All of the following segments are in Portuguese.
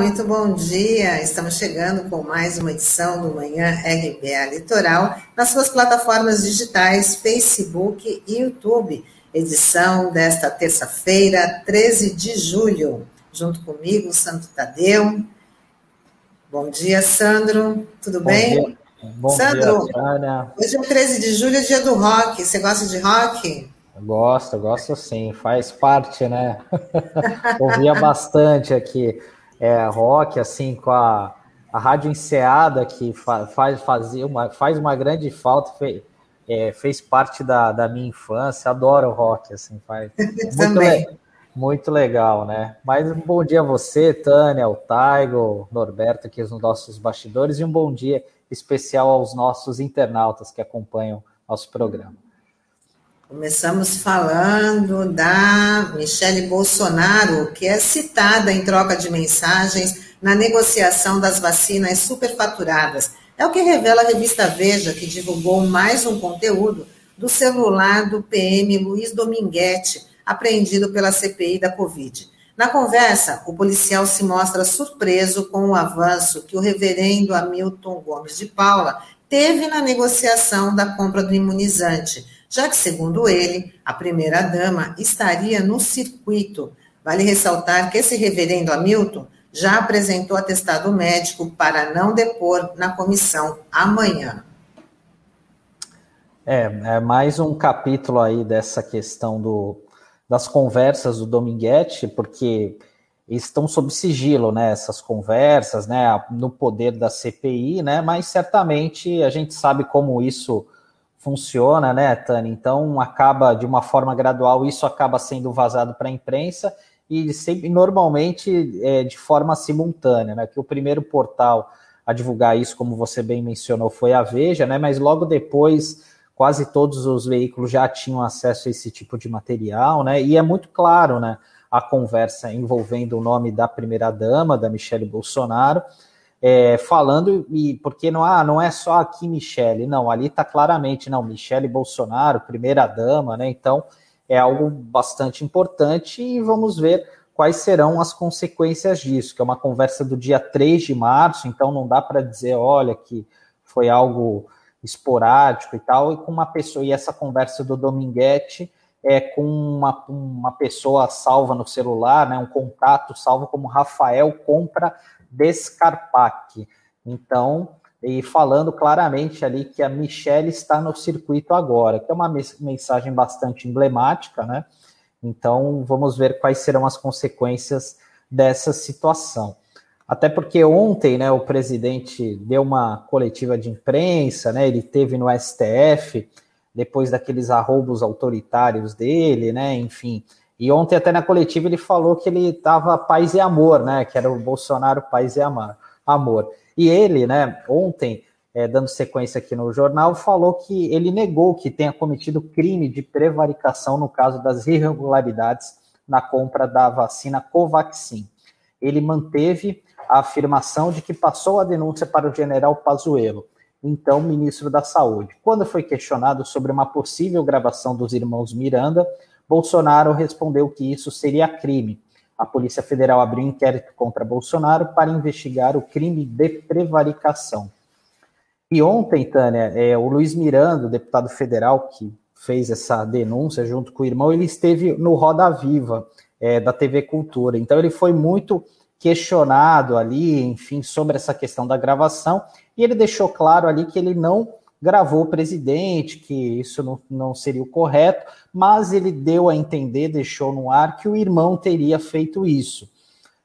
Muito bom dia. Estamos chegando com mais uma edição do Manhã RBA Litoral nas suas plataformas digitais, Facebook e YouTube. Edição desta terça-feira, 13 de julho. Junto comigo, Santo Tadeu. Bom dia, Sandro. Tudo bom bem? Dia. Bom Sandro, dia, Ana. hoje é o 13 de julho, é dia do rock. Você gosta de rock? Gosto, gosto sim, faz parte, né? Ouvia bastante aqui é, rock, assim, com a, a rádio enseada, que fa, faz, fazia uma, faz uma grande falta, fez, é, fez parte da, da minha infância, adoro rock, assim, faz. Muito, le, muito legal, né? Mas um bom dia a você, Tânia, o Taigo, Norberto, aqui nos nossos bastidores, e um bom dia especial aos nossos internautas que acompanham nosso programa. Começamos falando da Michele Bolsonaro, que é citada em troca de mensagens na negociação das vacinas superfaturadas. É o que revela a revista Veja, que divulgou mais um conteúdo do celular do PM Luiz Dominguete, apreendido pela CPI da Covid. Na conversa, o policial se mostra surpreso com o avanço que o reverendo Hamilton Gomes de Paula teve na negociação da compra do imunizante já que, segundo ele, a primeira-dama estaria no circuito. Vale ressaltar que esse reverendo Hamilton já apresentou atestado médico para não depor na comissão amanhã. É, é mais um capítulo aí dessa questão do, das conversas do Dominguete, porque estão sob sigilo, né, essas conversas, né, no poder da CPI, né, mas certamente a gente sabe como isso funciona, né, Tânia? Então acaba de uma forma gradual, isso acaba sendo vazado para a imprensa e sempre normalmente é, de forma simultânea, né? Que o primeiro portal a divulgar isso, como você bem mencionou, foi a Veja, né? Mas logo depois quase todos os veículos já tinham acesso a esse tipo de material, né? E é muito claro, né? A conversa envolvendo o nome da primeira dama, da Michelle Bolsonaro, é, falando, e porque não, ah, não é só aqui Michele, não, ali está claramente, não, Michele Bolsonaro, primeira dama, né? Então é algo bastante importante e vamos ver quais serão as consequências disso, que é uma conversa do dia 3 de março, então não dá para dizer, olha, que foi algo esporádico e tal, e com uma pessoa, e essa conversa do Dominguete é com uma, uma pessoa salva no celular, né, um contato salvo como Rafael Compra Descarpac. Então, e falando claramente ali que a Michelle está no circuito agora, que é uma mensagem bastante emblemática, né? Então, vamos ver quais serão as consequências dessa situação. Até porque ontem, né, o presidente deu uma coletiva de imprensa, né? Ele teve no STF depois daqueles arroubos autoritários dele, né? Enfim, e ontem, até na coletiva, ele falou que ele estava paz e amor, né? Que era o Bolsonaro paz e amor. E ele, né, ontem, é, dando sequência aqui no jornal, falou que ele negou que tenha cometido crime de prevaricação no caso das irregularidades na compra da vacina Covaxin. Ele manteve a afirmação de que passou a denúncia para o general Pazuello, então ministro da Saúde. Quando foi questionado sobre uma possível gravação dos irmãos Miranda, Bolsonaro respondeu que isso seria crime. A Polícia Federal abriu inquérito contra Bolsonaro para investigar o crime de prevaricação. E ontem, Tânia, é, o Luiz Miranda, deputado federal que fez essa denúncia junto com o irmão, ele esteve no Roda Viva é, da TV Cultura. Então ele foi muito questionado ali, enfim, sobre essa questão da gravação, e ele deixou claro ali que ele não gravou o presidente, que isso não, não seria o correto, mas ele deu a entender, deixou no ar, que o irmão teria feito isso.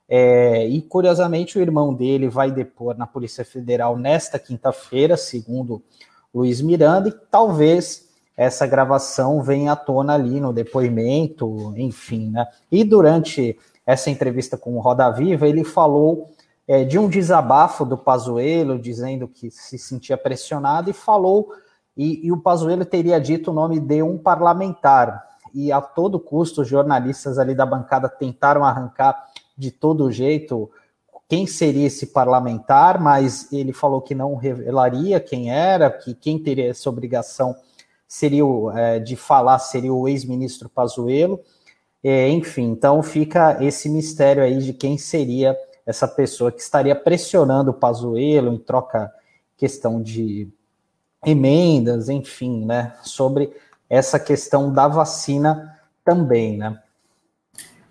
É, e curiosamente, o irmão dele vai depor na Polícia Federal nesta quinta-feira, segundo Luiz Miranda, e talvez essa gravação venha à tona ali no depoimento, enfim, né? E durante essa entrevista com o Roda Viva, ele falou é, de um desabafo do Pazuello, dizendo que se sentia pressionado, e falou, e, e o Pazuello teria dito o nome de um parlamentar, e a todo custo os jornalistas ali da bancada tentaram arrancar de todo jeito quem seria esse parlamentar, mas ele falou que não revelaria quem era, que quem teria essa obrigação seria é, de falar seria o ex-ministro Pazuello, é, enfim, então fica esse mistério aí de quem seria essa pessoa que estaria pressionando o Pazuello em troca questão de emendas, enfim, né, sobre essa questão da vacina também, né?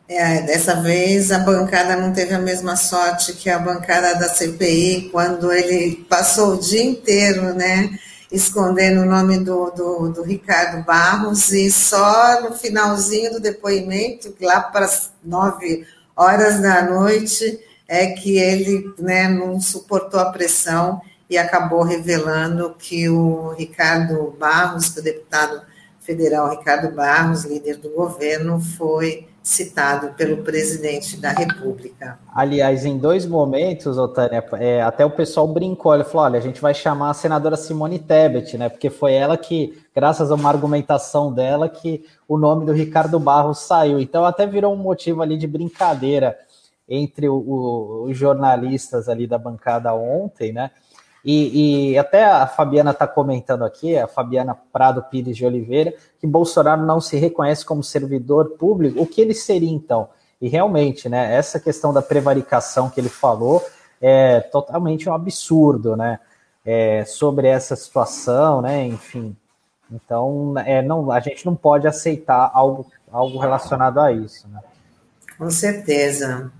É, dessa vez a bancada não teve a mesma sorte que a bancada da CPI, quando ele passou o dia inteiro, né, escondendo o nome do, do, do Ricardo Barros, e só no finalzinho do depoimento, lá para as nove horas da noite, é que ele né, não suportou a pressão e acabou revelando que o Ricardo Barros, que o deputado federal Ricardo Barros, líder do governo, foi citado pelo presidente da República. Aliás, em dois momentos, Otânia, é, até o pessoal brincou, ele falou, olha, a gente vai chamar a senadora Simone Tebet, né, porque foi ela que, graças a uma argumentação dela, que o nome do Ricardo Barros saiu. Então até virou um motivo ali de brincadeira entre o, o, os jornalistas ali da bancada ontem, né, e, e, até a Fabiana está comentando aqui, a Fabiana Prado Pires de Oliveira, que Bolsonaro não se reconhece como servidor público. O que ele seria então? E realmente, né, essa questão da prevaricação que ele falou é totalmente um absurdo, né? É, sobre essa situação, né? Enfim. Então, é, não, a gente não pode aceitar algo, algo relacionado a isso. Né? Com certeza.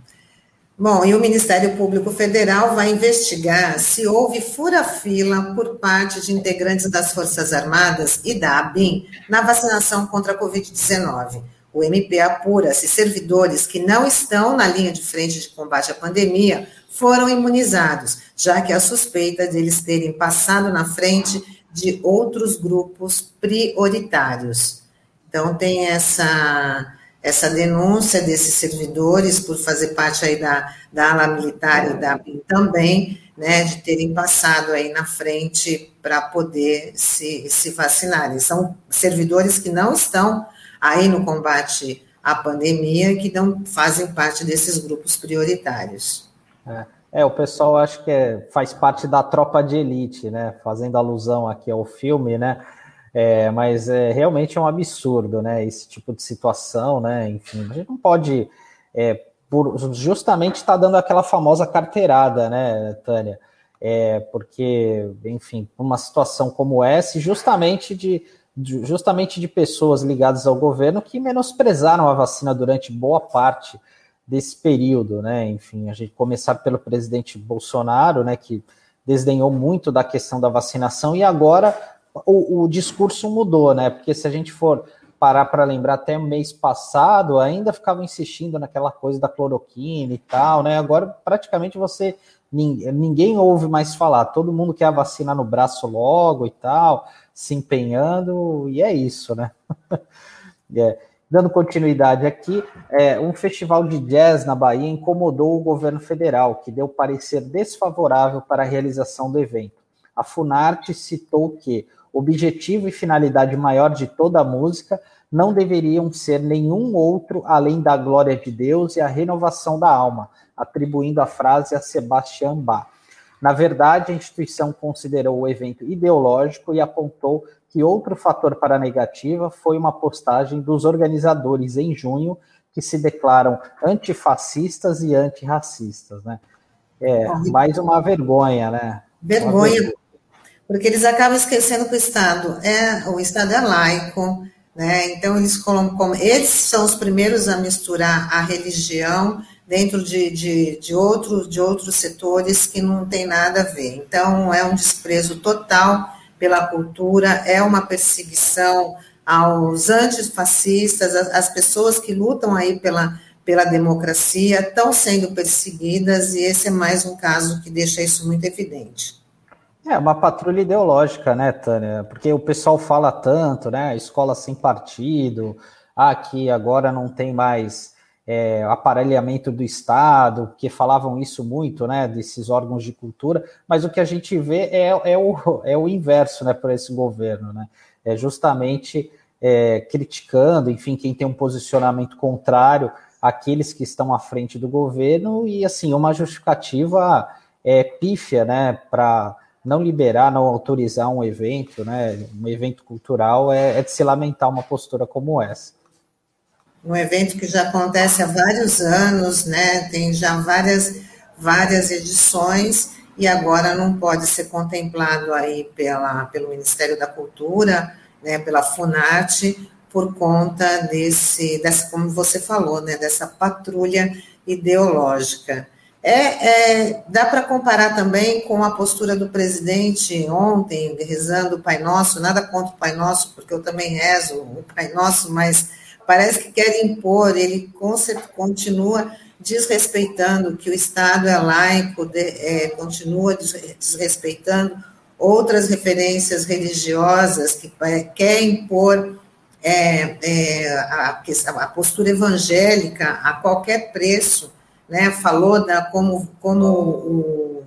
Bom, e o Ministério Público Federal vai investigar se houve fura-fila por parte de integrantes das Forças Armadas e da ABIN na vacinação contra a Covid-19. O MP apura se servidores que não estão na linha de frente de combate à pandemia foram imunizados, já que há suspeita de eles terem passado na frente de outros grupos prioritários. Então, tem essa essa denúncia desses servidores por fazer parte aí da, da ala militar e da também, né, de terem passado aí na frente para poder se, se vacinarem. São servidores que não estão aí no combate à pandemia, que não fazem parte desses grupos prioritários. É, é o pessoal acho que é, faz parte da tropa de elite, né, fazendo alusão aqui ao filme, né, é, mas é, realmente é um absurdo, né? Esse tipo de situação, né? Enfim, a gente não pode, é, por, justamente estar tá dando aquela famosa carteirada, né, Tânia? É, porque, enfim, uma situação como essa, justamente de, de, justamente de pessoas ligadas ao governo que menosprezaram a vacina durante boa parte desse período, né? Enfim, a gente começar pelo presidente Bolsonaro, né, que desdenhou muito da questão da vacinação e agora o, o discurso mudou, né? Porque se a gente for parar para lembrar até mês passado, ainda ficava insistindo naquela coisa da cloroquina e tal, né? Agora praticamente você ninguém ouve mais falar, todo mundo quer a vacina no braço logo e tal, se empenhando, e é isso, né? é. Dando continuidade aqui, é, um festival de jazz na Bahia incomodou o governo federal, que deu parecer desfavorável para a realização do evento. A Funarte citou que objetivo e finalidade maior de toda a música não deveriam ser nenhum outro além da glória de Deus e a renovação da alma, atribuindo a frase a Sebastian Bach. Na verdade, a instituição considerou o evento ideológico e apontou que outro fator para a negativa foi uma postagem dos organizadores em junho que se declaram antifascistas e antirracistas, né? É, mais uma vergonha, né? Vergonha, porque eles acabam esquecendo que o Estado é o Estado é laico, né? Então eles colocam, eles são os primeiros a misturar a religião dentro de, de, de, outro, de outros setores que não tem nada a ver. Então é um desprezo total pela cultura, é uma perseguição aos antifascistas, as, as pessoas que lutam aí pela, pela democracia estão sendo perseguidas e esse é mais um caso que deixa isso muito evidente. É uma patrulha ideológica, né, Tânia? Porque o pessoal fala tanto, né? Escola sem partido, ah, agora não tem mais é, aparelhamento do Estado, porque falavam isso muito, né? Desses órgãos de cultura, mas o que a gente vê é, é, o, é o inverso, né, para esse governo, né? É justamente é, criticando, enfim, quem tem um posicionamento contrário àqueles que estão à frente do governo, e assim, uma justificativa é, pífia, né, para não liberar, não autorizar um evento, né, um evento cultural, é, é, de se lamentar uma postura como essa. Um evento que já acontece há vários anos, né, tem já várias, várias edições e agora não pode ser contemplado aí pela, pelo Ministério da Cultura, né, pela Funarte, por conta desse, dessa, como você falou, né, dessa patrulha ideológica. É, é dá para comparar também com a postura do presidente ontem, rezando o Pai Nosso, nada contra o Pai Nosso, porque eu também rezo o Pai Nosso, mas parece que quer impor, ele continua desrespeitando que o Estado é laico, de, é, continua desrespeitando outras referências religiosas que quer impor é, é, a, a, postura evangélica a qualquer preço, né? Falou da como, como o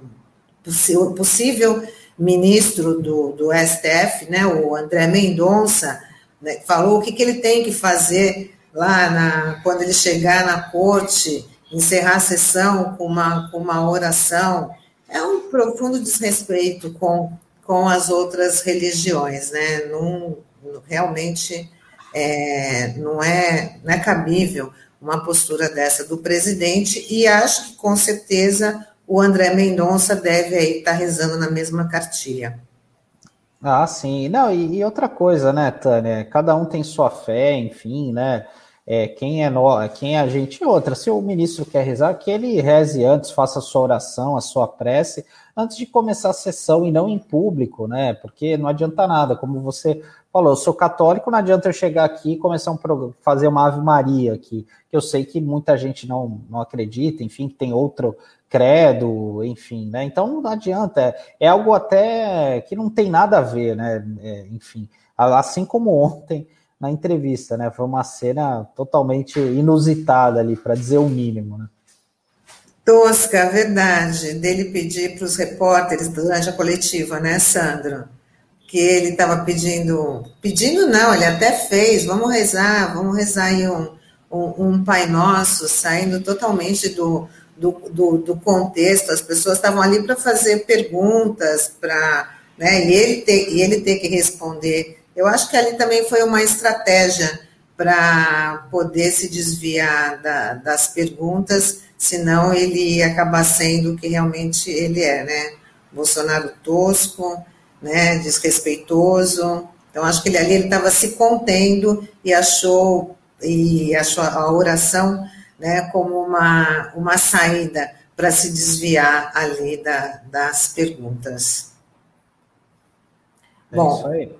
possível ministro do, do STF, né? O André Mendonça né, falou o que, que ele tem que fazer lá na, quando ele chegar na corte, encerrar a sessão com uma, com uma oração. É um profundo desrespeito com, com as outras religiões, né? Não, realmente é, não, é, não é cabível uma postura dessa do presidente, e acho que com certeza o André Mendonça deve aí estar rezando na mesma cartilha. Ah, sim. Não, e, e, outra coisa, né, Tânia? Cada um tem sua fé, enfim, né? É, quem é no, quem é a gente e outra. Se o ministro quer rezar, que ele reze antes, faça a sua oração, a sua prece, antes de começar a sessão e não em público, né? Porque não adianta nada, como você falou, eu sou católico, não adianta eu chegar aqui e começar um, fazer uma Ave Maria aqui, que eu sei que muita gente não, não acredita, enfim, que tem outro credo, enfim, né? Então não adianta, é, é algo até que não tem nada a ver, né? É, enfim, assim como ontem na entrevista, né? Foi uma cena totalmente inusitada ali, para dizer o mínimo, né? Tosca, verdade, dele pedir para os repórteres durante a coletiva, né, Sandro? Que ele estava pedindo, pedindo não, ele até fez, vamos rezar, vamos rezar aí um, um, um Pai Nosso, saindo totalmente do, do, do, do contexto, as pessoas estavam ali para fazer perguntas, para, né, e ele ter, e ele ter que responder. Eu acho que ali também foi uma estratégia para poder se desviar da, das perguntas, senão ele ia acabar sendo o que realmente ele é, né? Bolsonaro tosco, né, desrespeitoso. Então, acho que ele ali estava se contendo e achou, e achou a oração né, como uma, uma saída para se desviar ali da, das perguntas. É Bom, isso aí.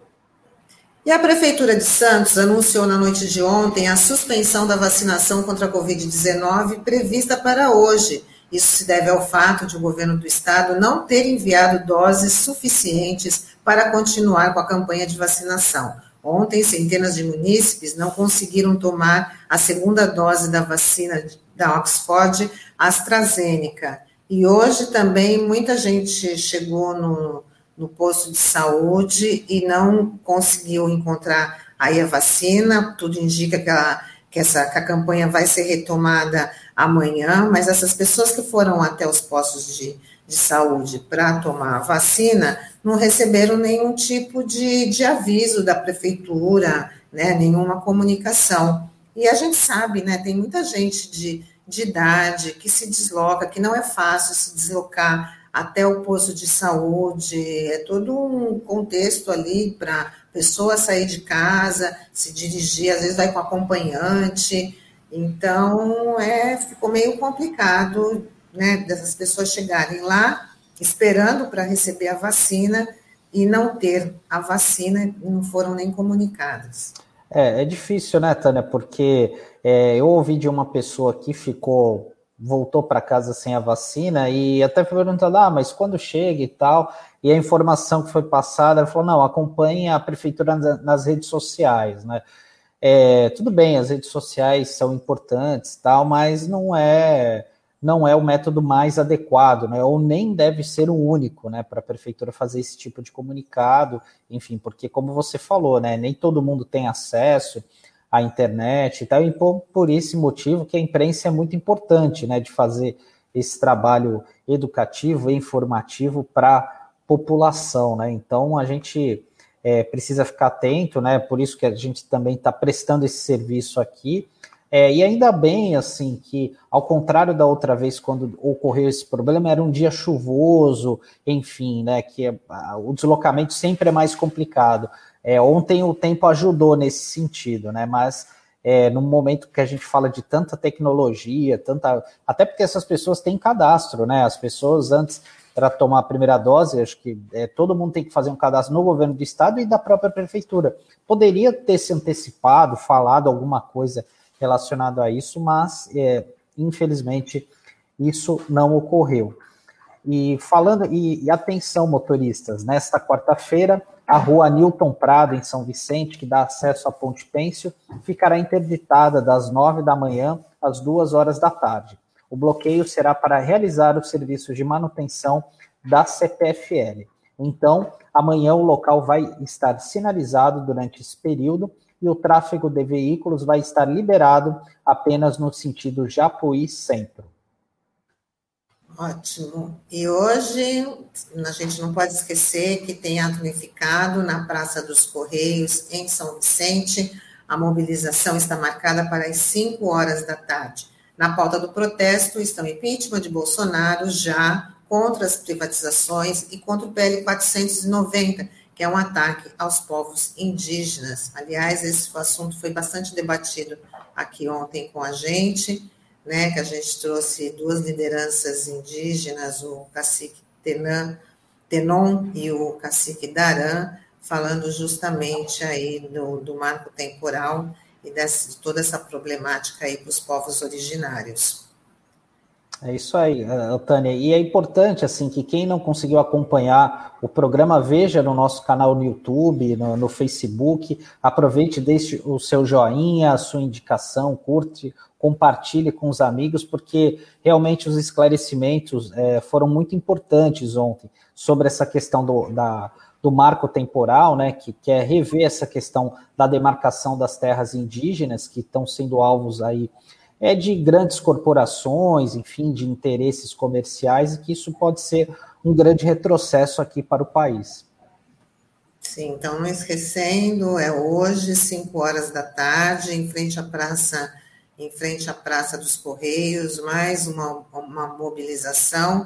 E a Prefeitura de Santos anunciou na noite de ontem a suspensão da vacinação contra a Covid-19 prevista para hoje. Isso se deve ao fato de o governo do estado não ter enviado doses suficientes para continuar com a campanha de vacinação. Ontem, centenas de munícipes não conseguiram tomar a segunda dose da vacina da Oxford AstraZeneca. E hoje também muita gente chegou no, no posto de saúde e não conseguiu encontrar aí a vacina. Tudo indica que, a, que, essa, que a campanha vai ser retomada amanhã, mas essas pessoas que foram até os postos de, de saúde para tomar a vacina não receberam nenhum tipo de, de aviso da prefeitura, né, nenhuma comunicação. E a gente sabe, né, tem muita gente de, de idade que se desloca, que não é fácil se deslocar até o posto de saúde, é todo um contexto ali para pessoa sair de casa, se dirigir, às vezes vai com acompanhante, então é, ficou meio complicado né, dessas pessoas chegarem lá esperando para receber a vacina e não ter a vacina, não foram nem comunicadas. É, é difícil, né, Tânia? Porque é, eu ouvi de uma pessoa que ficou voltou para casa sem a vacina e até foi perguntando, ah, mas quando chega e tal, e a informação que foi passada, ela falou, não, acompanhe a prefeitura nas redes sociais, né? É, tudo bem, as redes sociais são importantes, tal, mas não é não é o método mais adequado, né? Ou nem deve ser o único, né, para a prefeitura fazer esse tipo de comunicado, enfim, porque como você falou, né, nem todo mundo tem acesso a internet e tal, e por, por esse motivo que a imprensa é muito importante, né, de fazer esse trabalho educativo e informativo para a população, né, então a gente é, precisa ficar atento, né, por isso que a gente também está prestando esse serviço aqui, É, e ainda bem, assim, que ao contrário da outra vez, quando ocorreu esse problema, era um dia chuvoso, enfim, né, que é, o deslocamento sempre é mais complicado. É, ontem o tempo ajudou nesse sentido, né, mas é, no momento que a gente fala de tanta tecnologia, tanta, até porque essas pessoas têm cadastro, né, as pessoas antes para tomar a primeira dose, acho que é, todo mundo tem que fazer um cadastro no governo do estado e da própria prefeitura. Poderia ter se antecipado, falado alguma coisa relacionado a isso, mas é, infelizmente isso não ocorreu. E falando, e, e atenção, motoristas, nesta quarta-feira, a rua Newton Prado, em São Vicente, que dá acesso à Ponte Pêncio, ficará interditada das nove da manhã às duas horas da tarde. O bloqueio será para realizar os serviços de manutenção da CPFL. Então, amanhã o local vai estar sinalizado durante esse período e o tráfego de veículos vai estar liberado apenas no sentido Japuí Centro. Ótimo. E hoje a gente não pode esquecer que tem ato unificado na Praça dos Correios, em São Vicente. A mobilização está marcada para as 5 horas da tarde. Na pauta do protesto estão impeachment de Bolsonaro já contra as privatizações e contra o PL 490, que é um ataque aos povos indígenas. Aliás, esse assunto foi bastante debatido aqui ontem com a gente, né, que a gente trouxe duas lideranças indígenas, o cacique Tenan, Tenon e o cacique Daran, falando justamente aí do, do marco temporal e dessa, de toda essa problemática aí para os povos originários. É isso aí, eh, Tânia. E é importante assim que quem não conseguiu acompanhar o programa veja no nosso canal no YouTube, no, no Facebook. Aproveite, deixe o seu joinha, a sua indicação, curte, compartilhe com os amigos, porque realmente os esclarecimentos é, foram muito importantes ontem sobre essa questão do, da, do marco temporal, né, que quer rever essa questão da demarcação das terras indígenas que estão sendo alvos aí é de grandes corporações, enfim, de interesses comerciais, e que isso pode ser um grande retrocesso aqui para o país. Sim, então não esquecendo, é hoje, 5 horas da tarde, em frente à praça, em frente à Praça dos Correios, mais uma, uma mobilização.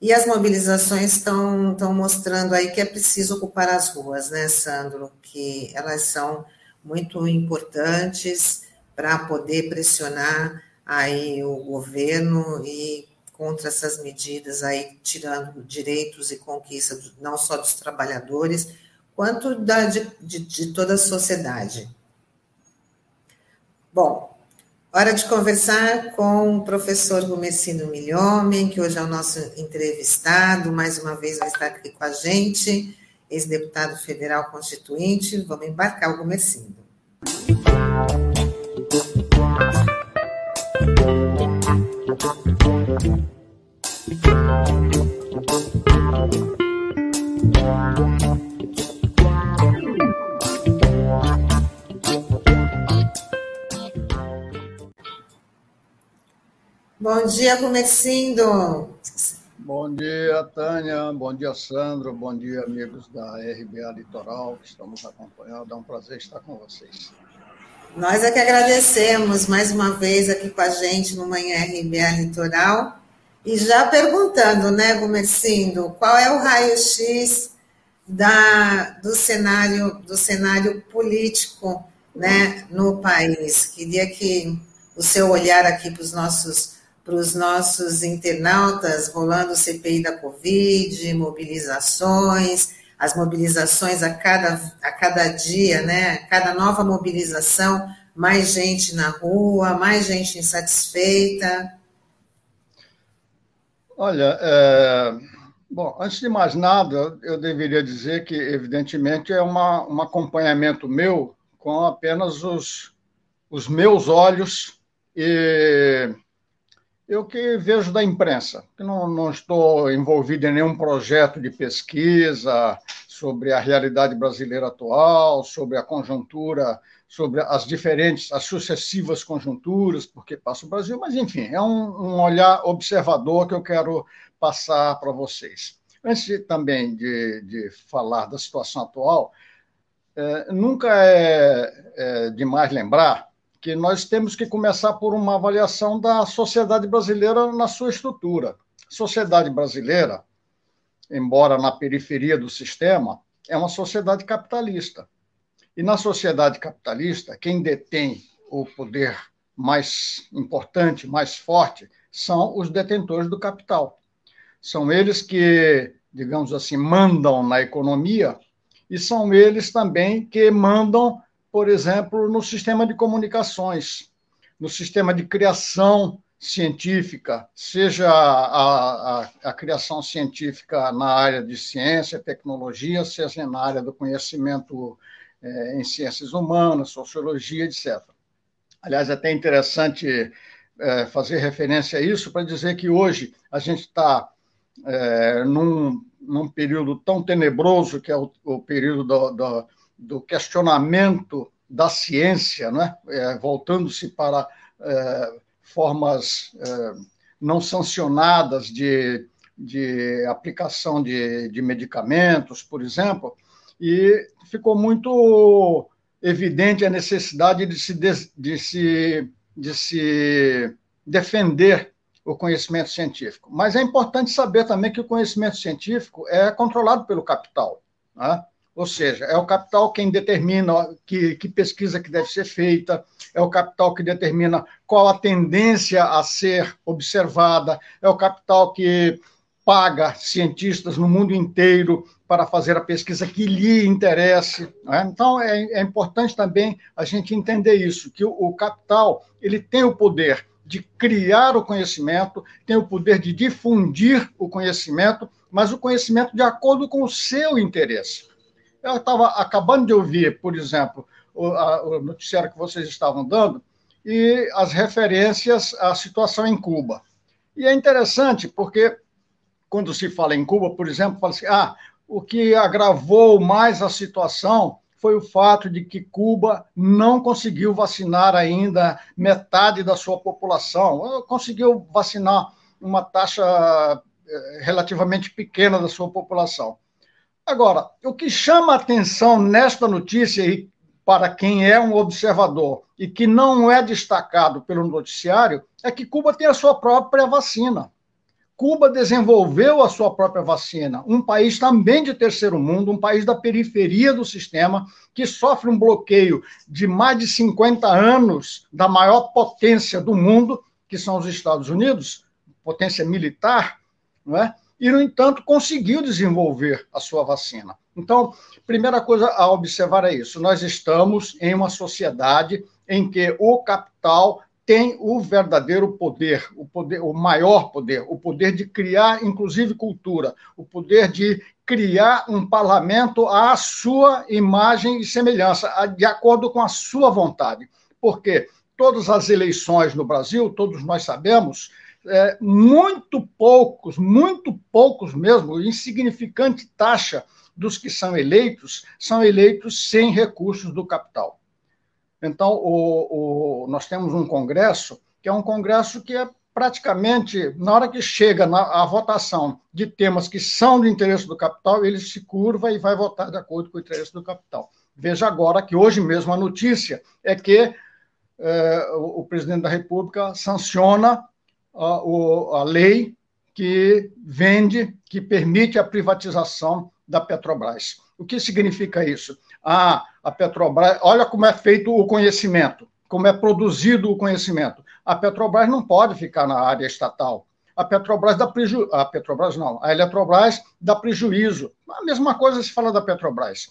E as mobilizações estão, mostrando aí que é preciso ocupar as ruas, né, Sandro? Que elas são muito importantes para poder pressionar aí o governo e contra essas medidas aí, tirando direitos e conquistas não só dos trabalhadores, quanto da, de, de toda a sociedade. Bom, hora de conversar com o professor Rumecino Milhomem, que hoje é o nosso entrevistado, mais uma vez vai estar aqui com a gente, ex-deputado federal constituinte. Vamos embarcar o Rumecino. Bom dia, Comecindo. Bom dia, Tânia. Bom dia, Sandro. Bom dia, amigos da RBA Litoral que estamos acompanhando. É um prazer estar com vocês. Nós é que agradecemos mais uma vez aqui com a gente no Manhã RBA Litoral. E já perguntando, né, Gumercindo, qual é o raio-x da, do, cenário, do cenário político né, no país? Queria que o seu olhar aqui para os nossos, para os nossos internautas, rolando o CPI da Covid, mobilizações, as mobilizações a cada, a cada dia, né? Cada nova mobilização, mais gente na rua, mais gente insatisfeita. Olha, é, bom, antes de mais nada, eu deveria dizer que, evidentemente, é uma, um acompanhamento meu com apenas os, os meus olhos e eu que vejo da imprensa, que não, não estou envolvido em nenhum projeto de pesquisa sobre a realidade brasileira atual, sobre a conjuntura, sobre as diferentes, as sucessivas conjunturas, porque passa o Brasil, mas enfim, é um, um olhar observador que eu quero passar para vocês. Antes de, também de, de, falar da situação atual, é, nunca é, é demais lembrar que nós temos que começar por uma avaliação da sociedade brasileira na sua estrutura. Sociedade brasileira, embora na periferia do sistema, é uma sociedade capitalista. E na sociedade capitalista, quem detém o poder mais importante, mais forte, são os detentores do capital. São eles que, digamos assim, mandam na economia e são eles também que mandam, por exemplo, no sistema de comunicações, no sistema de criação científica, seja a, a, a, criação científica na área de ciência, tecnologia, seja na área do conhecimento é, em ciências humanas, sociologia, etc. Aliás, é até interessante é, fazer referência a isso para dizer que hoje a gente está é, num, num período tão tenebroso que é o, o período do, do, do, questionamento da ciência, né? É, voltando-se para é, formas é, não sancionadas de, de aplicação de, de medicamentos, por exemplo, e ficou muito evidente a necessidade de se, de se, de se defender o conhecimento científico. Mas é importante saber também que o conhecimento científico é controlado pelo capital. Né? Ou seja, é o capital quem determina que, que, pesquisa que deve ser feita, é o capital que determina qual a tendência a ser observada, é o capital que paga cientistas no mundo inteiro para fazer a pesquisa que lhe interesse. Né? Então, é, é, importante também a gente entender isso, que o, o capital ele tem o poder de criar o conhecimento, tem o poder de difundir o conhecimento, mas o conhecimento de acordo com o seu interesse. Eu estava acabando de ouvir, por exemplo, o, a, o noticiário que vocês estavam dando e as referências à situação em Cuba. E é interessante porque quando se fala em Cuba, por exemplo, fala assim: ah, o que agravou mais a situação foi o fato de que Cuba não conseguiu vacinar ainda metade da sua população. Conseguiu vacinar uma taxa eh, relativamente pequena da sua população. Agora, o que chama atenção nesta notícia, e para quem é um observador e que não é destacado pelo noticiário, é que Cuba tem a sua própria vacina. Cuba desenvolveu a sua própria vacina, um país também de terceiro mundo, um país da periferia do sistema, que sofre um bloqueio de mais de 50 anos da maior potência do mundo, que são os Estados Unidos, potência militar, não é? E, no entanto, conseguiu desenvolver a sua vacina. Então, primeira coisa a observar é isso: nós estamos em uma sociedade em que o capital tem o verdadeiro poder, o poder, o maior poder, o poder de criar, inclusive, cultura, o poder de criar um parlamento à sua imagem e semelhança, de acordo com a sua vontade. Porque todas as eleições no Brasil, todos nós sabemos, é, muito poucos, muito poucos mesmo, insignificante taxa dos que são eleitos, são eleitos sem recursos do capital. Então, o, o, nós temos um congresso que é um congresso que é praticamente, na hora que chega na, a votação de temas que são de interesse do capital, ele se curva e vai votar de acordo com o interesse do capital. Veja agora que hoje mesmo a notícia é que é, o, o, presidente da República sanciona a, o, a lei que vende, que permite a privatização da Petrobras. O que significa isso? Ah, a Petrobras, olha como é feito o conhecimento, como é produzido o conhecimento. A Petrobras não pode ficar na área estatal. A Petrobras dá prejuízo. A Petrobras não, a Eletrobras dá prejuízo. A mesma coisa se fala da Petrobras.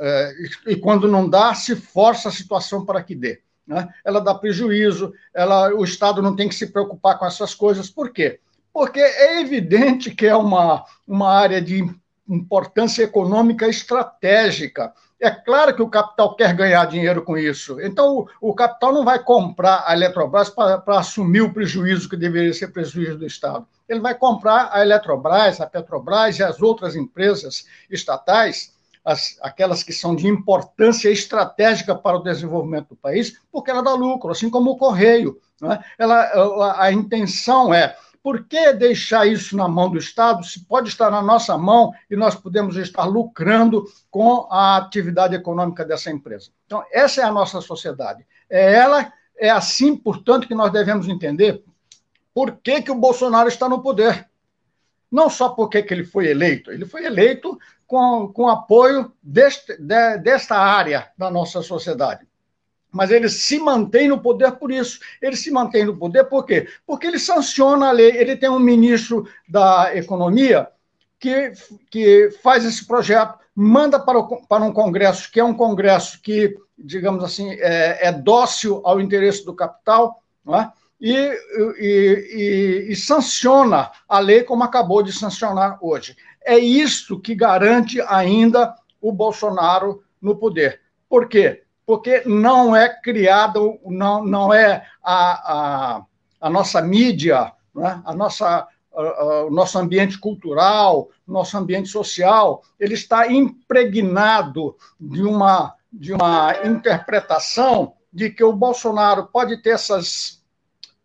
É, e quando não dá, se força a situação para que dê. Né? Ela dá prejuízo, ela, o Estado não tem que se preocupar com essas coisas. Por quê? Porque é evidente que é uma, uma área de importância econômica estratégica. É claro que o capital quer ganhar dinheiro com isso. Então, o, o capital não vai comprar a Eletrobras para assumir o prejuízo que deveria ser prejuízo do Estado. Ele vai comprar a Eletrobras, a Petrobras e as outras empresas estatais, as, aquelas que são de importância estratégica para o desenvolvimento do país, porque ela dá lucro, assim como o Correio. É? Ela, a, a intenção é por que deixar isso na mão do Estado se pode estar na nossa mão e nós podemos estar lucrando com a atividade econômica dessa empresa? Então, essa é a nossa sociedade. É ela, é assim, portanto, que nós devemos entender por que, que o Bolsonaro está no poder. Não só porque que ele foi eleito, ele foi eleito com, com apoio deste, de, desta área da nossa sociedade mas ele se mantém no poder por isso. Ele se mantém no poder por quê? Porque ele sanciona a lei. Ele tem um ministro da Economia que, que faz esse projeto, manda para, o, para um congresso, que é um congresso que, digamos assim, é, é dócil ao interesse do capital, é? e, e, e, e sanciona a lei como acabou de sancionar hoje. É isso que garante ainda o Bolsonaro no poder. Por quê? porque não é criado, não, não é a, a, a nossa mídia, né? a nossa, o nosso ambiente cultural, nosso ambiente social, ele está impregnado de uma, de uma interpretação de que o Bolsonaro pode ter essas,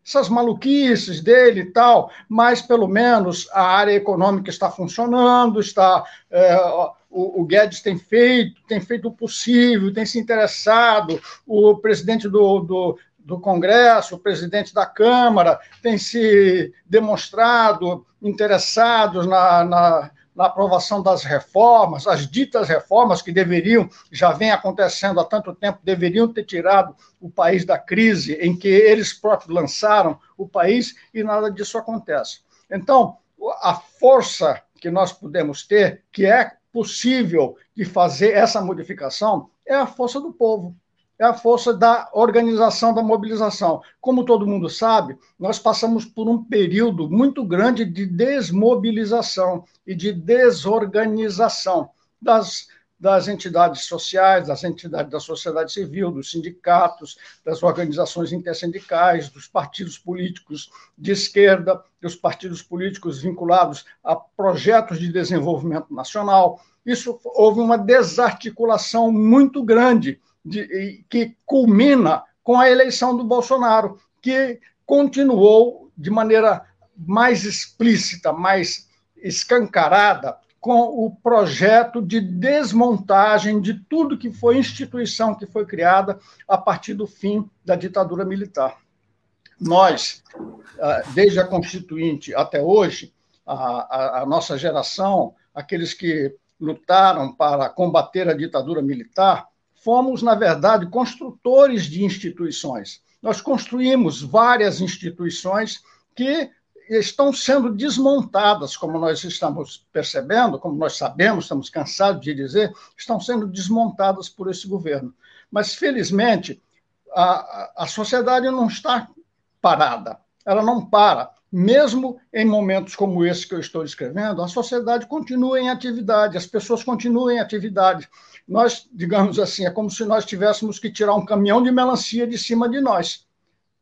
essas maluquices dele e tal, mas pelo menos a área econômica está funcionando, está. É, o, o, Guedes tem feito, tem feito o possível, tem se interessado, o presidente do, do, do Congresso, o presidente da Câmara, tem se demonstrado interessados na, na, na aprovação das reformas, as ditas reformas que deveriam, já vem acontecendo há tanto tempo, deveriam ter tirado o país da crise em que eles próprios lançaram o país e nada disso acontece. Então, a força que nós podemos ter, que é possível de fazer essa modificação é a força do povo, é a força da organização, da mobilização. Como todo mundo sabe, nós passamos por um período muito grande de desmobilização e de desorganização das das entidades sociais, das entidades da sociedade civil, dos sindicatos, das organizações intersindicais, dos partidos políticos de esquerda, dos partidos políticos vinculados a projetos de desenvolvimento nacional. Isso houve uma desarticulação muito grande de, que culmina com a eleição do Bolsonaro, que continuou de maneira mais explícita, mais escancarada com o projeto de desmontagem de tudo que foi instituição que foi criada a partir do fim da ditadura militar. Nós, ah, desde a Constituinte até hoje, a, a, a nossa geração, aqueles que lutaram para combater a ditadura militar, fomos, na verdade, construtores de instituições. Nós construímos várias instituições que estão sendo desmontadas, como nós estamos percebendo, como nós sabemos, estamos cansados de dizer, estão sendo desmontadas por esse governo. Mas, felizmente, a, a sociedade não está parada, ela não para. Mesmo em momentos como esse que eu estou descrevendo, a sociedade continua em atividade, as pessoas continuam em atividade. Nós, digamos assim, é como se nós tivéssemos que tirar um caminhão de melancia de cima de nós,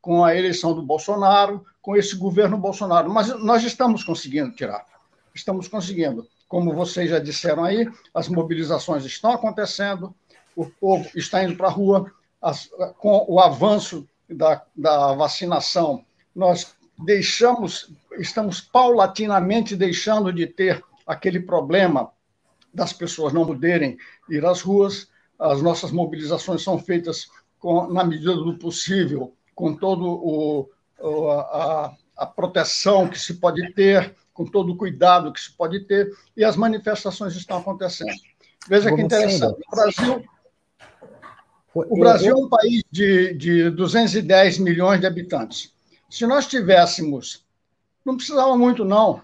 com a eleição do Bolsonaro, com esse governo Bolsonaro. Mas nós estamos conseguindo tirar. Estamos conseguindo. Como vocês já disseram aí, as mobilizações estão acontecendo, o povo está indo para a rua, as, com o avanço da, da vacinação, nós deixamos, estamos paulatinamente deixando de ter aquele problema das pessoas não poderem ir às ruas. As nossas mobilizações são feitas com, na medida do possível, com todo o, a, a proteção que se pode ter, com todo o cuidado que se pode ter, e as manifestações estão acontecendo. Veja que interessante. O Brasil, o Brasil é um país de, de 210 milhões de habitantes. Se nós tivéssemos, não precisava muito, não,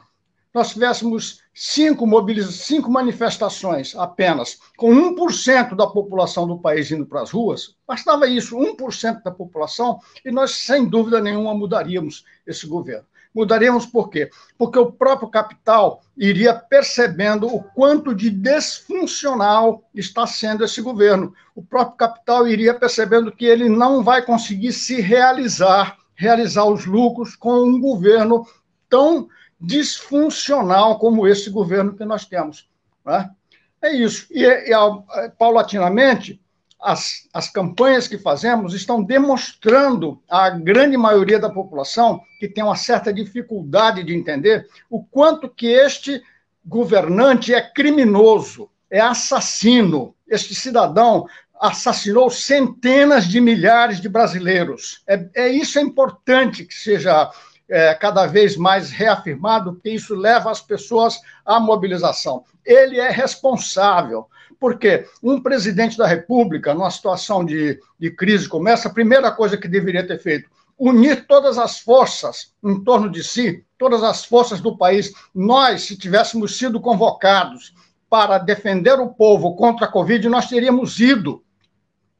nós tivéssemos cinco, cinco manifestações apenas, com 1% da população do país indo para as ruas, bastava isso, 1% da população, e nós, sem dúvida nenhuma, mudaríamos esse governo. Mudaríamos por quê? Porque o próprio capital iria percebendo o quanto de desfuncional está sendo esse governo. O próprio capital iria percebendo que ele não vai conseguir se realizar, realizar os lucros com um governo tão disfuncional como esse governo que nós temos. Né? É isso. E, e paulatinamente, as, as campanhas que fazemos estão demonstrando à grande maioria da população que tem uma certa dificuldade de entender o quanto que este governante é criminoso, é assassino. Este cidadão assassinou centenas de milhares de brasileiros. É, é isso é importante que seja é, cada vez mais reafirmado, porque isso leva as pessoas à mobilização. Ele é responsável porque um presidente da República, numa situação de, de crise como essa, a primeira coisa que deveria ter feito, unir todas as forças em torno de si, todas as forças do país. Nós, se tivéssemos sido convocados para defender o povo contra a Covid, nós teríamos ido.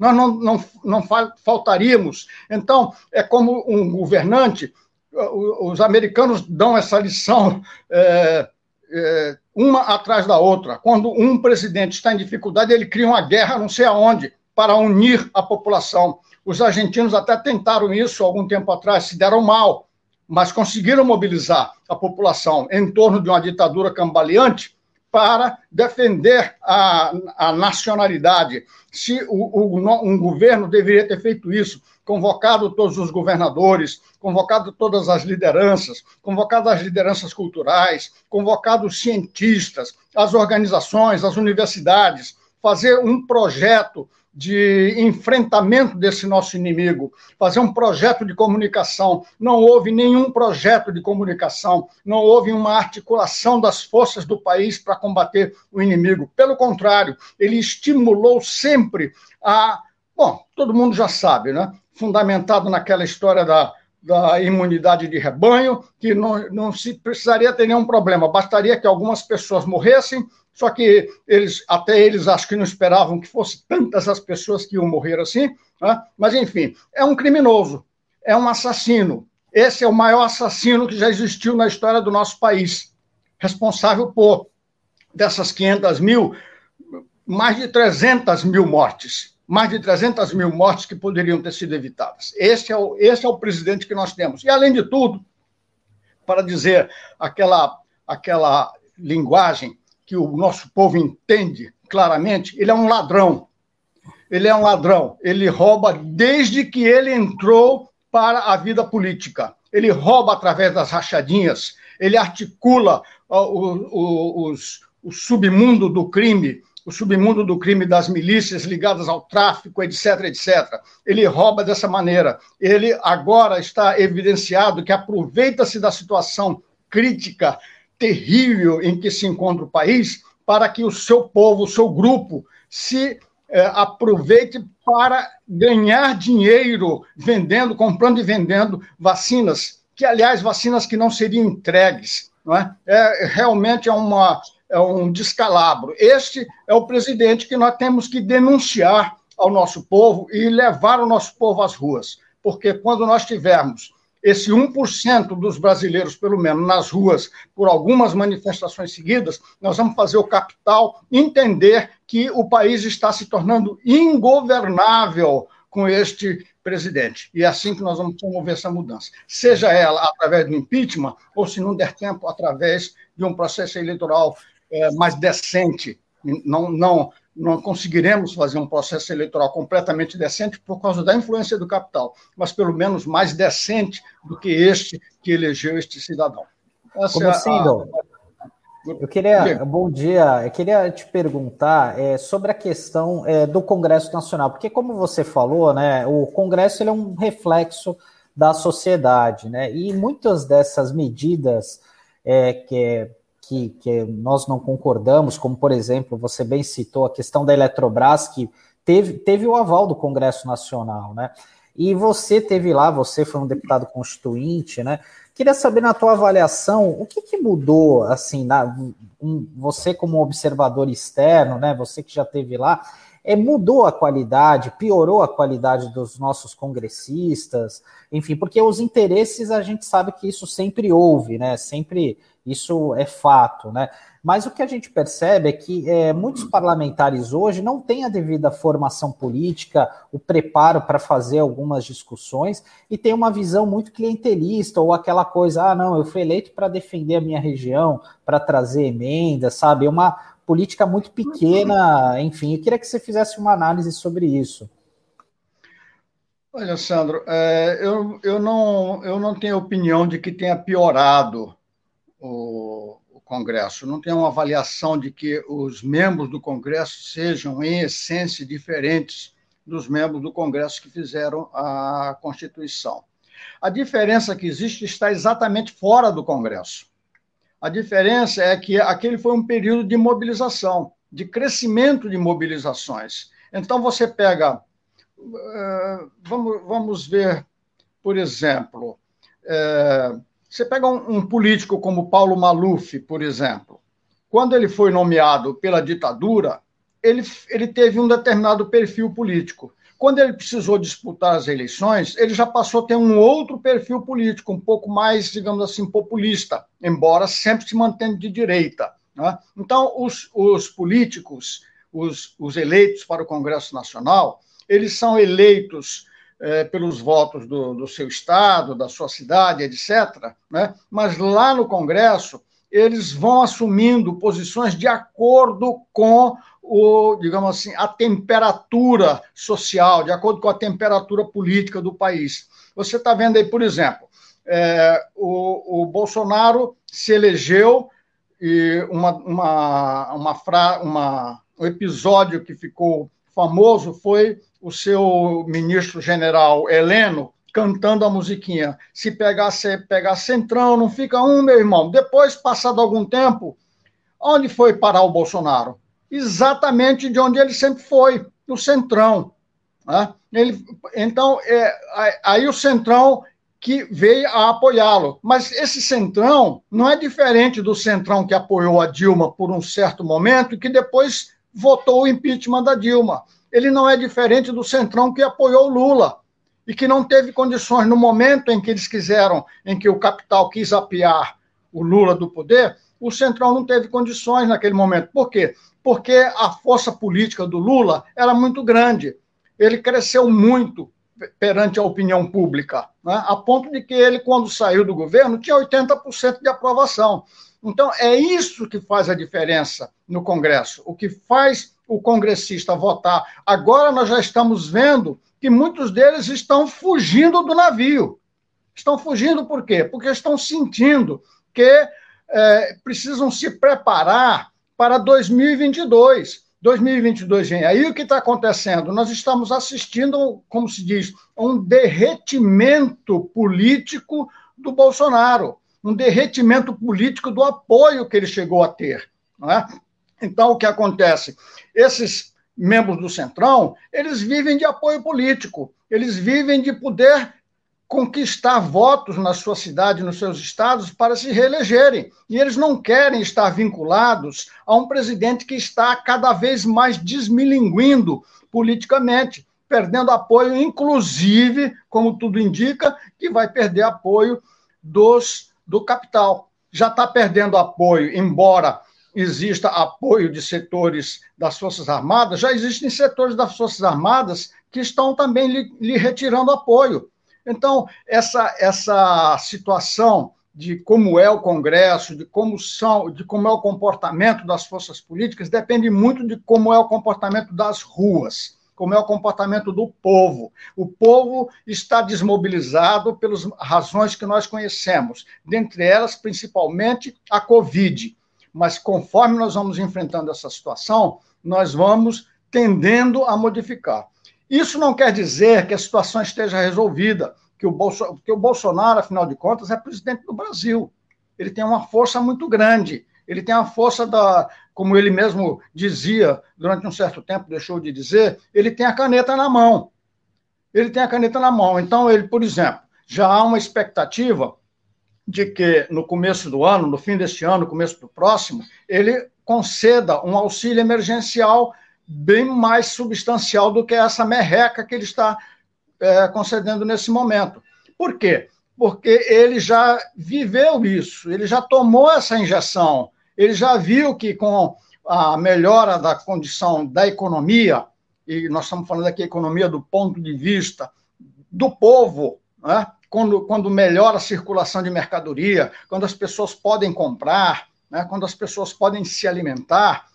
Nós não, não, não faltaríamos. Então, é como um governante, os americanos dão essa lição é, é, uma atrás da outra. Quando um presidente está em dificuldade, ele cria uma guerra não sei aonde para unir a população. Os argentinos até tentaram isso algum tempo atrás, se deram mal, mas conseguiram mobilizar a população em torno de uma ditadura cambaleante para defender a, a nacionalidade. Se o, o, um governo deveria ter feito isso, convocado todos os governadores, convocado todas as lideranças, convocado as lideranças culturais, convocado os cientistas, as organizações, as universidades, fazer um projeto de enfrentamento desse nosso inimigo, fazer um projeto de comunicação. Não houve nenhum projeto de comunicação, não houve uma articulação das forças do país para combater o inimigo. Pelo contrário, ele estimulou sempre a. Bom, todo mundo já sabe, né? fundamentado naquela história da, da imunidade de rebanho, que não, não se precisaria ter nenhum problema, bastaria que algumas pessoas morressem, só que eles, até eles acho que não esperavam que fossem tantas as pessoas que iam morrer assim, né? mas enfim, é um criminoso, é um assassino. Esse é o maior assassino que já existiu na história do nosso país, responsável por, dessas 500 mil, mais de 300 mil mortes mais de 300 mil mortes que poderiam ter sido evitadas. Esse é, o, esse é o presidente que nós temos. E, além de tudo, para dizer aquela, aquela linguagem que o nosso povo entende claramente, ele é um ladrão. Ele é um ladrão. Ele rouba desde que ele entrou para a vida política. Ele rouba através das rachadinhas, ele articula o, o, os, o submundo do crime, o submundo do crime das milícias ligadas ao tráfico, etc, etc. Ele rouba dessa maneira. Ele agora está evidenciado que aproveita-se da situação crítica, terrível em que se encontra o país, para que o seu povo, o seu grupo, se é, aproveite para ganhar dinheiro vendendo, comprando e vendendo vacinas, que, aliás, vacinas que não seriam entregues. Não é? é realmente é uma, é um descalabro. Este é o presidente que nós temos que denunciar ao nosso povo e levar o nosso povo às ruas. Porque quando nós tivermos esse 1% dos brasileiros, pelo menos, nas ruas, por algumas manifestações seguidas, nós vamos fazer o capital entender que o país está se tornando ingovernável com este presidente. E é assim que nós vamos promover essa mudança. Seja ela através do impeachment, ou, se não der tempo, através de um processo eleitoral é, mais decente. Não, não, não conseguiremos fazer um processo eleitoral completamente decente por causa da influência do capital, mas pelo menos mais decente do que este que elegeu este cidadão. Essa Como assim, a... Eu queria, bom dia, eu queria te perguntar é, sobre a questão é, do Congresso Nacional, porque como você falou, né, o Congresso ele é um reflexo da sociedade, né, e muitas dessas medidas é, que que, que nós não concordamos, como por exemplo, você bem citou a questão da Eletrobras, que teve, teve o aval do Congresso Nacional, né? E você teve lá, você foi um deputado constituinte, né? Queria saber na tua avaliação o que, que mudou, assim, na, um, você como observador externo, né? Você que já teve lá, é, mudou a qualidade, piorou a qualidade dos nossos congressistas, enfim, porque os interesses a gente sabe que isso sempre houve, né? Sempre isso é fato, né? Mas o que a gente percebe é que é, muitos parlamentares hoje não têm a devida formação política, o preparo para fazer algumas discussões e tem uma visão muito clientelista ou aquela coisa, ah, não, eu fui eleito para defender a minha região, para trazer emendas, sabe? Uma, política muito pequena, enfim. Eu queria que você fizesse uma análise sobre isso. Olha, Sandro, é, eu, eu, não, eu não tenho opinião de que tenha piorado o, o Congresso. Não tenho uma avaliação de que os membros do Congresso sejam, em essência, diferentes dos membros do Congresso que fizeram a Constituição. A diferença que existe está exatamente fora do Congresso. A diferença é que aquele foi um período de mobilização, de crescimento de mobilizações. Então, você pega. Uh, vamos, vamos ver, por exemplo, uh, você pega um, um político como Paulo Maluf, por exemplo. Quando ele foi nomeado pela ditadura, ele, ele teve um determinado perfil político. Quando ele precisou disputar as eleições, ele já passou a ter um outro perfil político, um pouco mais, digamos assim, populista, embora sempre se mantendo de direita. Né? Então, os, os políticos, os, os, eleitos para o Congresso Nacional, eles são eleitos é, pelos votos do, do, seu estado, da sua cidade, etc. Né? Mas lá no Congresso, eles vão assumindo posições de acordo com o, digamos assim, a temperatura social, de acordo com a temperatura política do país. Você está vendo aí, por exemplo, é, o, o, Bolsonaro se elegeu e uma, uma, uma, fra, uma, um episódio que ficou famoso foi o seu ministro general Heleno cantando a musiquinha. Se pegar, se pegar centrão, não fica um, meu irmão. Depois, passado algum tempo, onde foi parar o Bolsonaro? exatamente de onde ele sempre foi, no Centrão. Né? Ele, então, é, aí o Centrão que veio a apoiá-lo. Mas esse Centrão não é diferente do Centrão que apoiou a Dilma por um certo momento e que depois votou o impeachment da Dilma. Ele não é diferente do Centrão que apoiou Lula e que não teve condições no momento em que eles quiseram, em que o capital quis apiar o Lula do poder, o Centrão não teve condições naquele momento. Por quê? porque a força política do Lula era muito grande. Ele cresceu muito perante a opinião pública, né? a ponto de que ele, quando saiu do governo, tinha 80% de aprovação. Então, é isso que faz a diferença no Congresso, o que faz o congressista votar. Agora nós já estamos vendo que muitos deles estão fugindo do navio. Estão fugindo por quê? Porque estão sentindo que é, precisam se preparar para 2022. 2022 vem aí, o que está acontecendo? Nós estamos assistindo, como se diz, um derretimento político do Bolsonaro, um derretimento político do apoio que ele chegou a ter. É? Então, o que acontece? Esses membros do Centrão, eles vivem de apoio político, eles vivem de poder conquistar votos na sua cidade, nos seus estados, para se reelegerem. E eles não querem estar vinculados a um presidente que está cada vez mais desmilinguindo politicamente, perdendo apoio, inclusive, como tudo indica, que vai perder apoio dos do capital. Já está perdendo apoio, embora exista apoio de setores das Forças Armadas, já existem setores das Forças Armadas que estão também lhe, lhe retirando apoio. Então, essa, essa situação de como é o Congresso, de como são, de como é o comportamento das forças políticas, depende muito de como é o comportamento das ruas, como é o comportamento do povo. O povo está desmobilizado pelas razões que nós conhecemos, dentre elas, principalmente, a Covid. Mas conforme nós vamos enfrentando essa situação, nós vamos tendendo a modificar. Isso não quer dizer que a situação esteja resolvida, que o, Bolso, que o Bolsonaro, afinal de contas, é presidente do Brasil. Ele tem uma força muito grande. Ele tem a força da, como ele mesmo dizia durante um certo tempo, deixou de dizer, ele tem a caneta na mão. Ele tem a caneta na mão. Então, ele, por exemplo, já há uma expectativa de que no começo do ano, no fim deste ano, no começo do próximo, ele conceda um auxílio emergencial bem mais substancial do que essa merreca que ele está é, concedendo nesse momento. Por quê? Porque ele já viveu isso, ele já tomou essa injeção, ele já viu que com a melhora da condição da economia, e nós estamos falando aqui economia do ponto de vista do povo, né? Quando, quando melhora a circulação de mercadoria, quando as pessoas podem comprar, né? quando as pessoas podem se alimentar,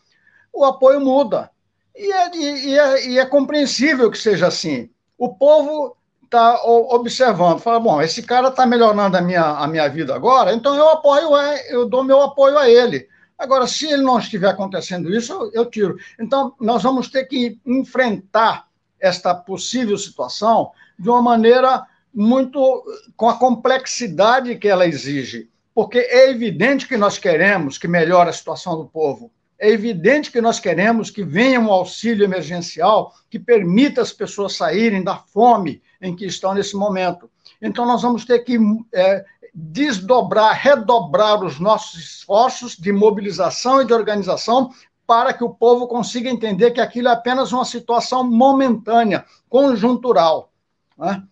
o apoio muda. E é, e, é, e é compreensível que seja assim. O povo está observando, fala, bom, esse cara está melhorando a minha, a minha vida agora, então eu apoio, eu dou meu apoio a ele. Agora, se ele não estiver acontecendo isso, eu, eu tiro. Então, nós vamos ter que enfrentar esta possível situação de uma maneira muito com a complexidade que ela exige, porque é evidente que nós queremos que melhore a situação do povo. É evidente que nós queremos que venha um auxílio emergencial que permita as pessoas saírem da fome em que estão nesse momento. Então, nós vamos ter que é, desdobrar, redobrar os nossos esforços de mobilização e de organização para que o povo consiga entender que aquilo é apenas uma situação momentânea, conjuntural. Né?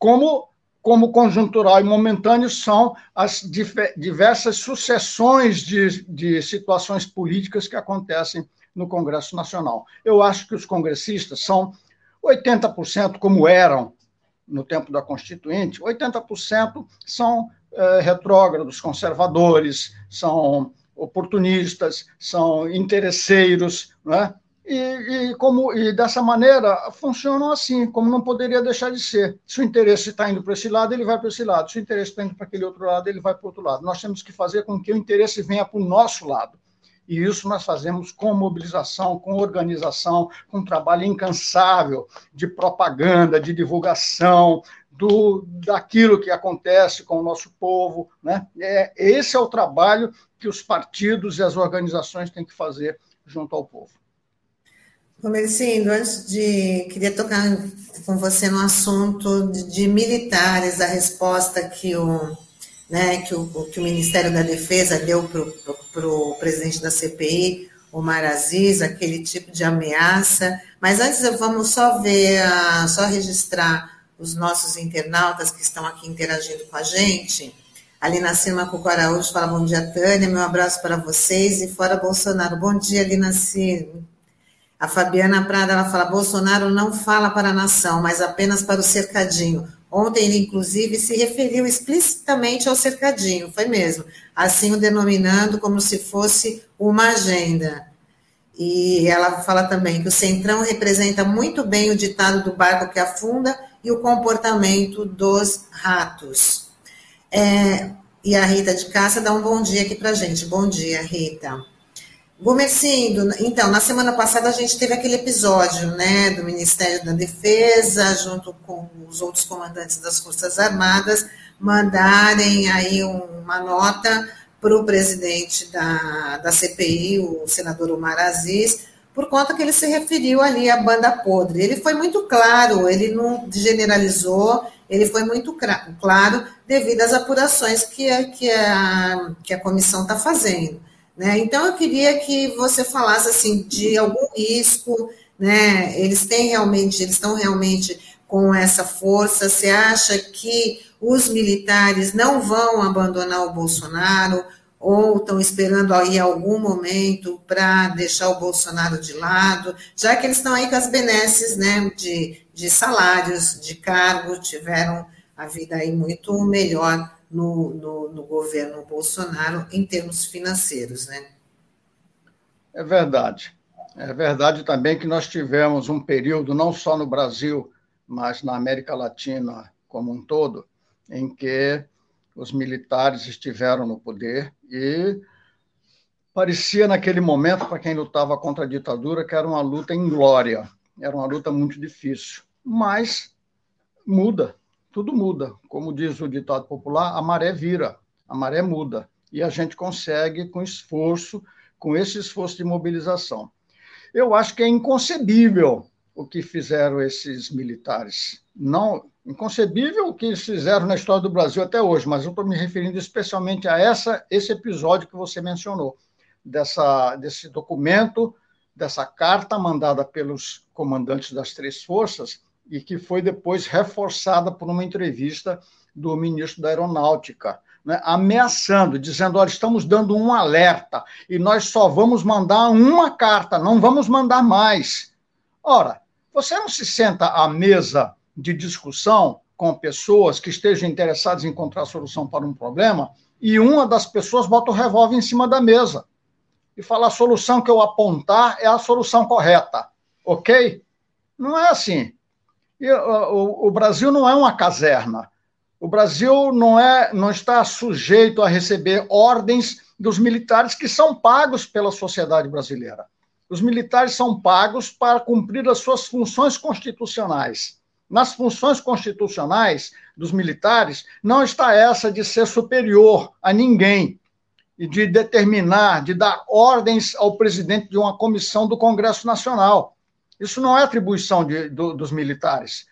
Como, como conjuntural e momentâneo são as diversas sucessões de, de situações políticas que acontecem no Congresso Nacional. Eu acho que os congressistas são 80% como eram no tempo da Constituinte, 80% são é, retrógrados, conservadores, são oportunistas, são interesseiros, né? E, e, como, e dessa maneira funcionam assim, como não poderia deixar de ser. Se o interesse está indo para esse lado, ele vai para esse lado. Se o interesse está indo para aquele outro lado, ele vai para o outro lado. Nós temos que fazer com que o interesse venha para o nosso lado. E isso nós fazemos com mobilização, com organização, com trabalho incansável de propaganda, de divulgação, do, daquilo que acontece com o nosso povo. Né? É, esse é o trabalho que os partidos e as organizações têm que fazer junto ao povo. Comercindo, antes de. Queria tocar com você no assunto de, de militares, a resposta que o, né, que o, que o Ministério da Defesa deu para o presidente da CPI, Omar Aziz, aquele tipo de ameaça. Mas antes vamos só ver, só registrar os nossos internautas que estão aqui interagindo com a gente. Alina Cima Cuco Araújo fala bom dia, Tânia, meu abraço para vocês e fora Bolsonaro. Bom dia, Alina Cima. A Fabiana Prada, ela fala, Bolsonaro não fala para a nação, mas apenas para o cercadinho. Ontem ele, inclusive, se referiu explicitamente ao cercadinho, foi mesmo, assim o denominando como se fosse uma agenda. E ela fala também que o Centrão representa muito bem o ditado do barco que afunda e o comportamento dos ratos. É, e a Rita de Caça dá um bom dia aqui para gente. Bom dia, Rita. Gomercindo, então, na semana passada a gente teve aquele episódio, né, do Ministério da Defesa, junto com os outros comandantes das Forças Armadas, mandarem aí uma nota para o presidente da, da CPI, o senador Omar Aziz, por conta que ele se referiu ali à banda podre. Ele foi muito claro, ele não generalizou, ele foi muito claro devido às apurações que a, que a, que a comissão está fazendo. Né? Então, eu queria que você falasse assim de algum risco, né? eles têm realmente, eles estão realmente com essa força, você acha que os militares não vão abandonar o Bolsonaro, ou estão esperando aí algum momento para deixar o Bolsonaro de lado, já que eles estão aí com as benesses né, de, de salários, de cargo, tiveram a vida aí muito melhor no, no, no governo Bolsonaro em termos financeiros, né? É verdade. É verdade também que nós tivemos um período, não só no Brasil, mas na América Latina como um todo, em que os militares estiveram no poder e parecia naquele momento, para quem lutava contra a ditadura, que era uma luta em glória, era uma luta muito difícil. Mas muda, tudo muda. Como diz o ditado popular, a maré vira, a maré muda. E a gente consegue, com esforço, com esse esforço de mobilização. Eu acho que é inconcebível o que fizeram esses militares. Não, inconcebível o que eles fizeram na história do Brasil até hoje, mas eu estou me referindo especialmente a essa, esse episódio que você mencionou, dessa, desse documento, dessa carta mandada pelos comandantes das três forças e que foi depois reforçada por uma entrevista do ministro da Aeronáutica, né, ameaçando, dizendo: olha, estamos dando um alerta e nós só vamos mandar uma carta, não vamos mandar mais. Ora, você não se senta à mesa de discussão com pessoas que estejam interessadas em encontrar solução para um problema e uma das pessoas bota o revólver em cima da mesa. e falar a solução que eu apontar é a solução correta, ok? Não é assim. O, o Brasil não é uma caserna. O Brasil não, é, não está sujeito a receber ordens dos militares que são pagos pela sociedade brasileira. Os militares são pagos para cumprir as suas funções constitucionais. Nas funções constitucionais dos militares, não está essa de ser superior a ninguém e de determinar, de dar ordens ao presidente de uma comissão do Congresso Nacional. Isso não é atribuição de, do, dos militares.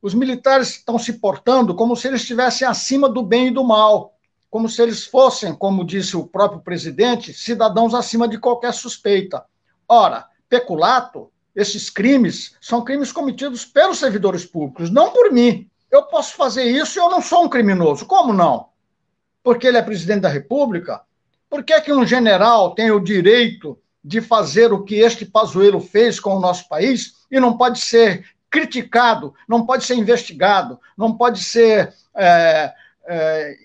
Os militares estão se portando como se eles estivessem acima do bem e do mal, como se eles fossem, como disse o próprio presidente, cidadãos acima de qualquer suspeita. Ora, peculato, esses crimes são crimes cometidos pelos servidores públicos, não por mim. Eu posso fazer isso e eu não sou um criminoso. Como não? Porque ele é presidente da República? Por que, que um general tem o direito de fazer o que este Pazuello fez com o nosso país e não pode ser criticado, não pode ser investigado, não pode ser é, é,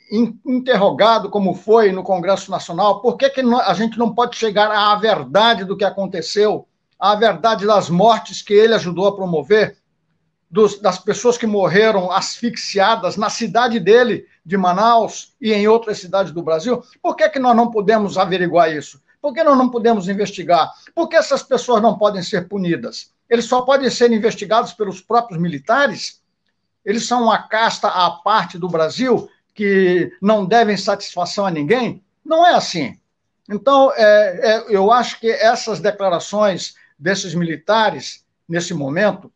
interrogado como foi no Congresso Nacional? Por que, que a gente não pode chegar à verdade do que aconteceu, à verdade das mortes que ele ajudou a promover, dos, das pessoas que morreram asfixiadas na cidade dele, de Manaus, e em outras cidades do Brasil? Por que, que nós não podemos averiguar isso? Por que nós não podemos investigar? Por que essas pessoas não podem ser punidas? Eles só podem ser investigados pelos próprios militares? Eles são uma casta à parte do Brasil? que não devem satisfação a ninguém. Não é assim. Então, é, é, eu acho que essas declarações desses militares, nesse momento,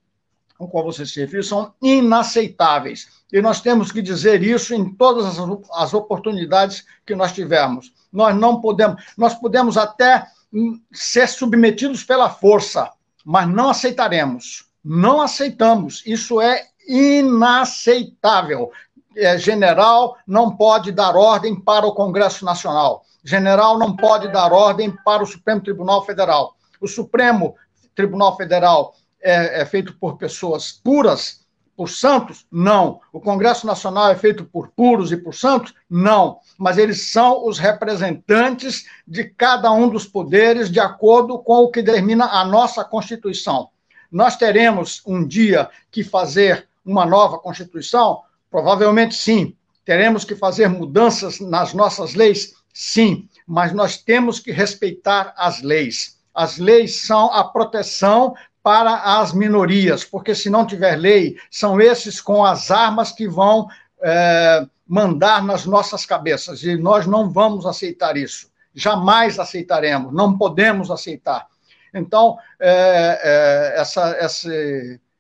com qual você se referiu, são inaceitáveis. E nós temos que dizer isso em todas as, as oportunidades que nós tivermos. Nós não podemos, nós podemos até ser submetidos pela força, mas não aceitaremos. Não aceitamos. Isso é inaceitável é, general não pode dar ordem para o Congresso Nacional. General não pode dar ordem para o Supremo Tribunal Federal. O Supremo Tribunal Federal é, é feito por pessoas puras, por santos? Não. O Congresso Nacional é feito por puros e por santos? Não. Mas eles são os representantes de cada um dos poderes de acordo com o que determina a nossa Constituição. Nós teremos um dia que fazer uma nova Constituição? Provavelmente sim. Teremos que fazer mudanças nas nossas leis? Sim, mas nós temos que respeitar as leis. As leis são a proteção para as minorias, porque se não tiver lei, são esses com as armas que vão é, mandar nas nossas cabeças, e nós não vamos aceitar isso. Jamais aceitaremos, não podemos aceitar. Então, é, é, essa,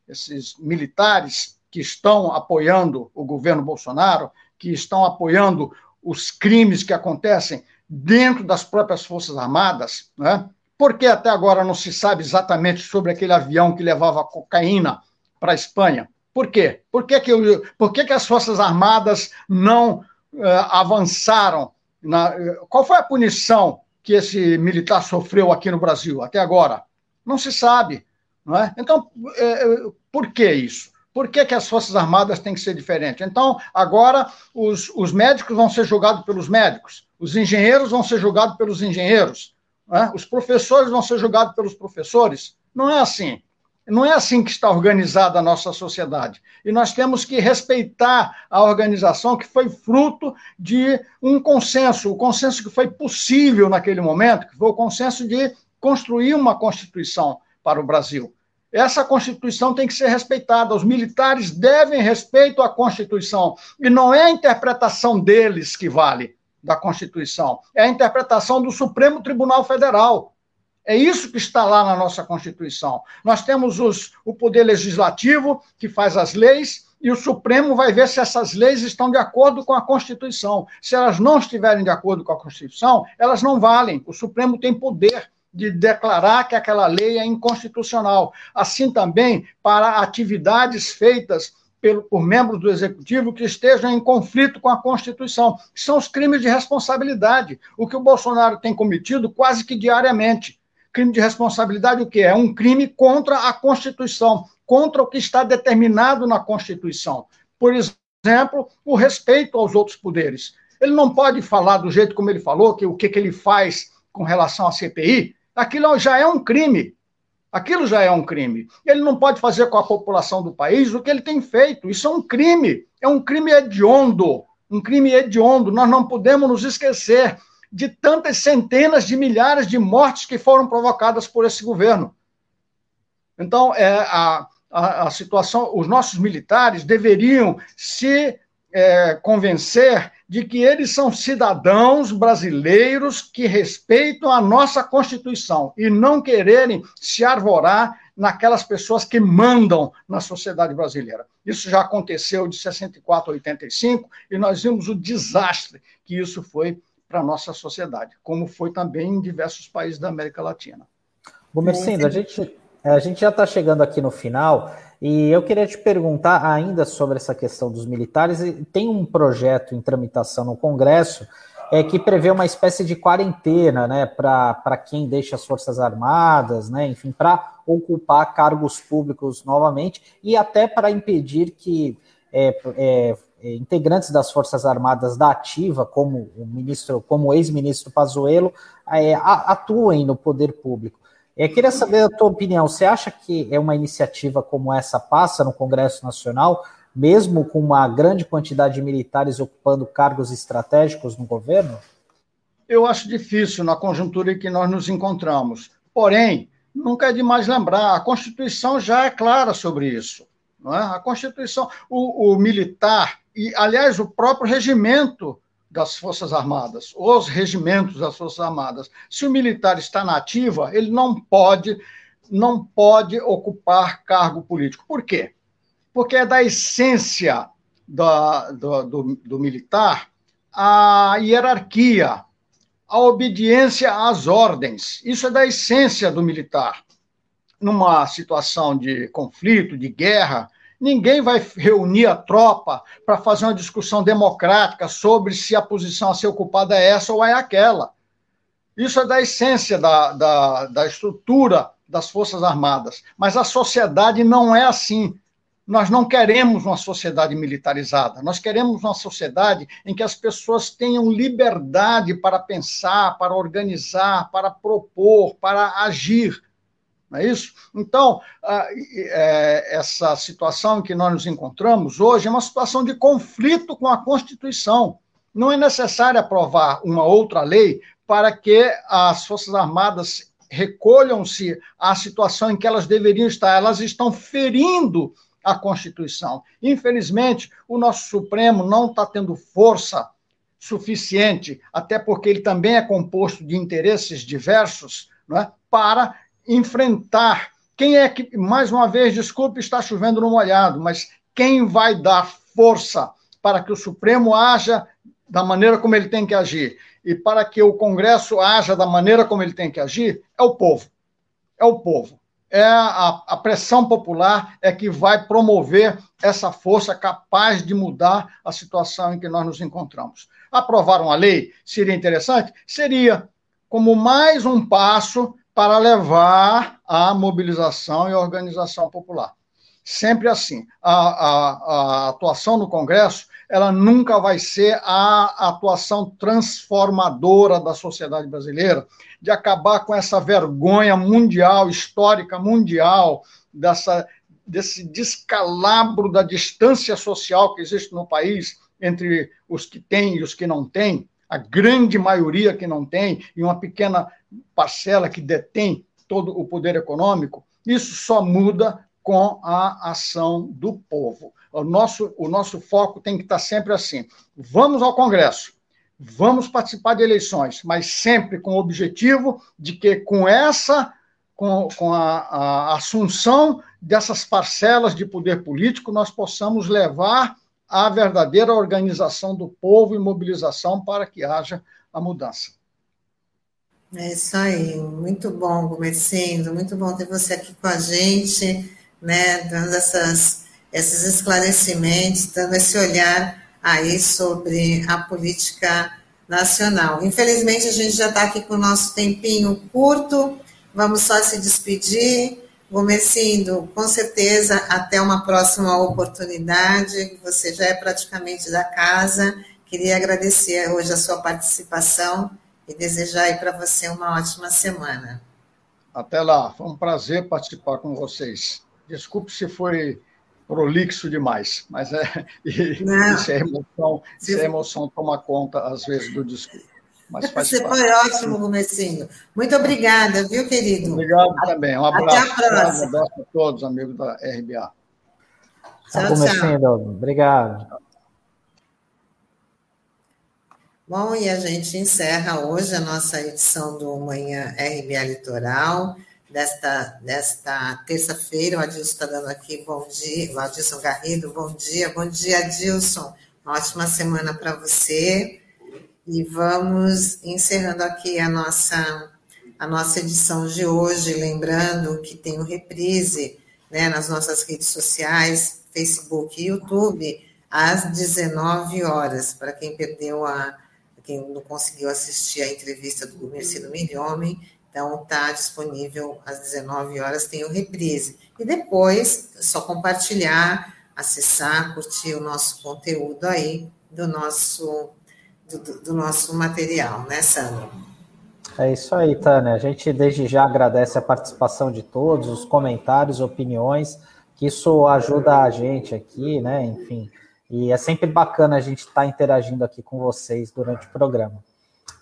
esses militares que estão apoiando o governo Bolsonaro, que estão apoiando os crimes que acontecem dentro das próprias Forças Armadas, né? Por que até agora não se sabe exatamente sobre aquele avião que levava cocaína para a Espanha? Por quê? Por que, que, por que, que as Forças Armadas não uh, avançaram? Na, qual foi a punição que esse militar sofreu aqui no Brasil até agora? Não se sabe. Não é? Então, uh, por que isso? Por que, que as Forças Armadas têm que ser diferentes? Então, agora, os, os médicos vão ser julgados pelos médicos, os engenheiros vão ser julgados pelos engenheiros, né? os professores vão ser julgados pelos professores. Não é assim. Não é assim que está organizada a nossa sociedade. E nós temos que respeitar a organização que foi fruto de um consenso, o consenso que foi possível naquele momento, que foi o consenso de construir uma Constituição para o Brasil. Essa Constituição tem que ser respeitada. Os militares devem respeito à Constituição. E não é a interpretação deles que vale da Constituição, é a interpretação do Supremo Tribunal Federal. É isso que está lá na nossa Constituição. Nós temos os, o Poder Legislativo, que faz as leis, e o Supremo vai ver se essas leis estão de acordo com a Constituição. Se elas não estiverem de acordo com a Constituição, elas não valem. O Supremo tem poder de declarar que aquela lei é inconstitucional. Assim também para atividades feitas pelo, por membros do executivo que estejam em conflito com a Constituição. São os crimes de responsabilidade, o que o Bolsonaro tem cometido quase que diariamente. Crime de responsabilidade, o que é? Um crime contra a Constituição, contra o que está determinado na Constituição. Por exemplo, o respeito aos outros poderes. Ele não pode falar do jeito como ele falou, que o que, que ele faz com relação à CPI, aquilo já é um crime. Aquilo já é um crime. Ele não pode fazer com a população do país o que ele tem feito. Isso é um crime. É um crime hediondo. Um crime hediondo. Nós não podemos nos esquecer de tantas centenas de milhares de mortes que foram provocadas por esse governo. Então, é, a, a, a situação, os nossos militares deveriam se é, convencer de que eles são cidadãos brasileiros que respeitam a nossa Constituição e não quererem se arvorar naquelas pessoas que mandam na sociedade brasileira. Isso já aconteceu de 64 a 85 e nós vimos o desastre que isso foi para a nossa sociedade, como foi também em diversos países da América Latina. Gomercindo, a gente, a gente já está chegando aqui no final. E eu queria te perguntar ainda sobre essa questão dos militares. Tem um projeto em tramitação no Congresso é, que prevê uma espécie de quarentena né, para quem deixa as Forças Armadas, né, enfim, para ocupar cargos públicos novamente e até para impedir que é, é, integrantes das Forças Armadas da ativa, como o ministro, como ex-ministro Pazuello, é, atuem no poder público. Eu queria saber a tua opinião. Você acha que é uma iniciativa como essa passa no Congresso Nacional, mesmo com uma grande quantidade de militares ocupando cargos estratégicos no governo? Eu acho difícil na conjuntura em que nós nos encontramos. Porém, nunca é demais lembrar, a Constituição já é clara sobre isso. Não é? A Constituição, o, o militar, e aliás, o próprio regimento das Forças Armadas, os regimentos das Forças Armadas. Se o militar está na ativa, ele não pode não pode ocupar cargo político. Por quê? Porque é da essência da, do, do, do militar a hierarquia, a obediência às ordens. Isso é da essência do militar. Numa situação de conflito, de guerra, Ninguém vai reunir a tropa para fazer uma discussão democrática sobre se a posição a ser ocupada é essa ou é aquela. Isso é da essência da, da, da estrutura das Forças Armadas. Mas a sociedade não é assim. Nós não queremos uma sociedade militarizada. Nós queremos uma sociedade em que as pessoas tenham liberdade para pensar, para organizar, para propor, para agir não é isso? Então, é, essa situação em que nós nos encontramos hoje é uma situação de conflito com a Constituição. Não é necessário aprovar uma outra lei para que as Forças Armadas recolham-se à situação em que elas deveriam estar. Elas estão ferindo a Constituição. Infelizmente, o nosso Supremo não está tendo força suficiente, até porque ele também é composto de interesses diversos, não é? para enfrentar. Quem é que, mais uma vez, desculpe, está chovendo no molhado, mas quem vai dar força para que o Supremo haja da maneira como ele tem que agir e para que o Congresso haja da maneira como ele tem que agir é o povo. É o povo. É a, a pressão popular é que vai promover essa força capaz de mudar a situação em que nós nos encontramos. Aprovar uma lei seria interessante? Seria, como mais um passo para levar à mobilização e organização popular. Sempre assim. A, a, a, atuação no Congresso ela nunca vai ser a atuação transformadora da sociedade brasileira, de acabar com essa vergonha mundial, histórica mundial, dessa, desse descalabro da distância social que existe no país entre os que têm e os que não têm, a grande maioria que não tem, e uma pequena parcela que detém todo o poder econômico, isso só muda com a ação do povo. O nosso, o nosso foco tem que estar sempre assim: vamos ao Congresso, vamos participar de eleições, mas sempre com o objetivo de que, com essa, com, com a, a assunção dessas parcelas de poder político, nós possamos levar a verdadeira organização do povo e mobilização para que haja a mudança. É isso aí, muito bom, Gomercindo, muito bom ter você aqui com a gente, né, dando essas, esses esclarecimentos, dando esse olhar aí sobre a política nacional. Infelizmente, a gente já está aqui com o nosso tempinho curto, vamos só se despedir. Gomercindo, com certeza, até uma próxima oportunidade, você já é praticamente da casa. Queria agradecer hoje a sua participação e desejar aí para você uma ótima semana. Até lá, foi um prazer participar com vocês. Desculpe se foi prolixo demais, mas é, isso é emoção, isso é emoção toma conta, às vezes, do discurso. Mas Você parte. foi ótimo, Gomecinho. Muito obrigada, viu, querido? Obrigado também. Um abraço. Até a próxima. Um abraço a todos, amigos da RBA. Tchau, tchau. Obrigado. Bom, e a gente encerra hoje a nossa edição do Manhã RBA Litoral, desta, desta terça-feira. O Adilson está dando aqui bom dia, o Adilson Garrido, bom dia, bom dia, Adilson. Uma ótima semana para você. E vamos encerrando aqui a nossa, a nossa edição de hoje, lembrando que tem o reprise né, nas nossas redes sociais, Facebook e YouTube, às 19 horas, para quem perdeu a quem não conseguiu assistir a entrevista do Mercido Milhomem, então está disponível às 19 horas, tem o reprise. E depois, só compartilhar, acessar, curtir o nosso conteúdo aí do nosso, do, do nosso material, né, Sandra? É isso aí, Tânia. A gente desde já agradece a participação de todos, os comentários, opiniões, que isso ajuda a gente aqui, né? Enfim, e é sempre bacana a gente estar tá interagindo aqui com vocês durante o programa.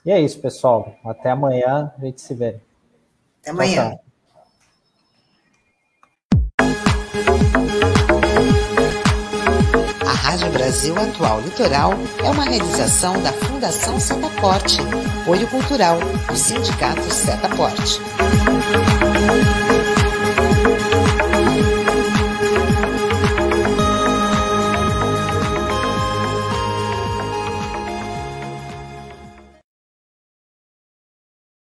E é isso, pessoal. Até amanhã, a gente se vê. Até amanhã. Tchau, tchau. A Rádio Brasil Atual Litoral é uma realização da Fundação Setaporte, apoio cultural do Sindicato Setaporte.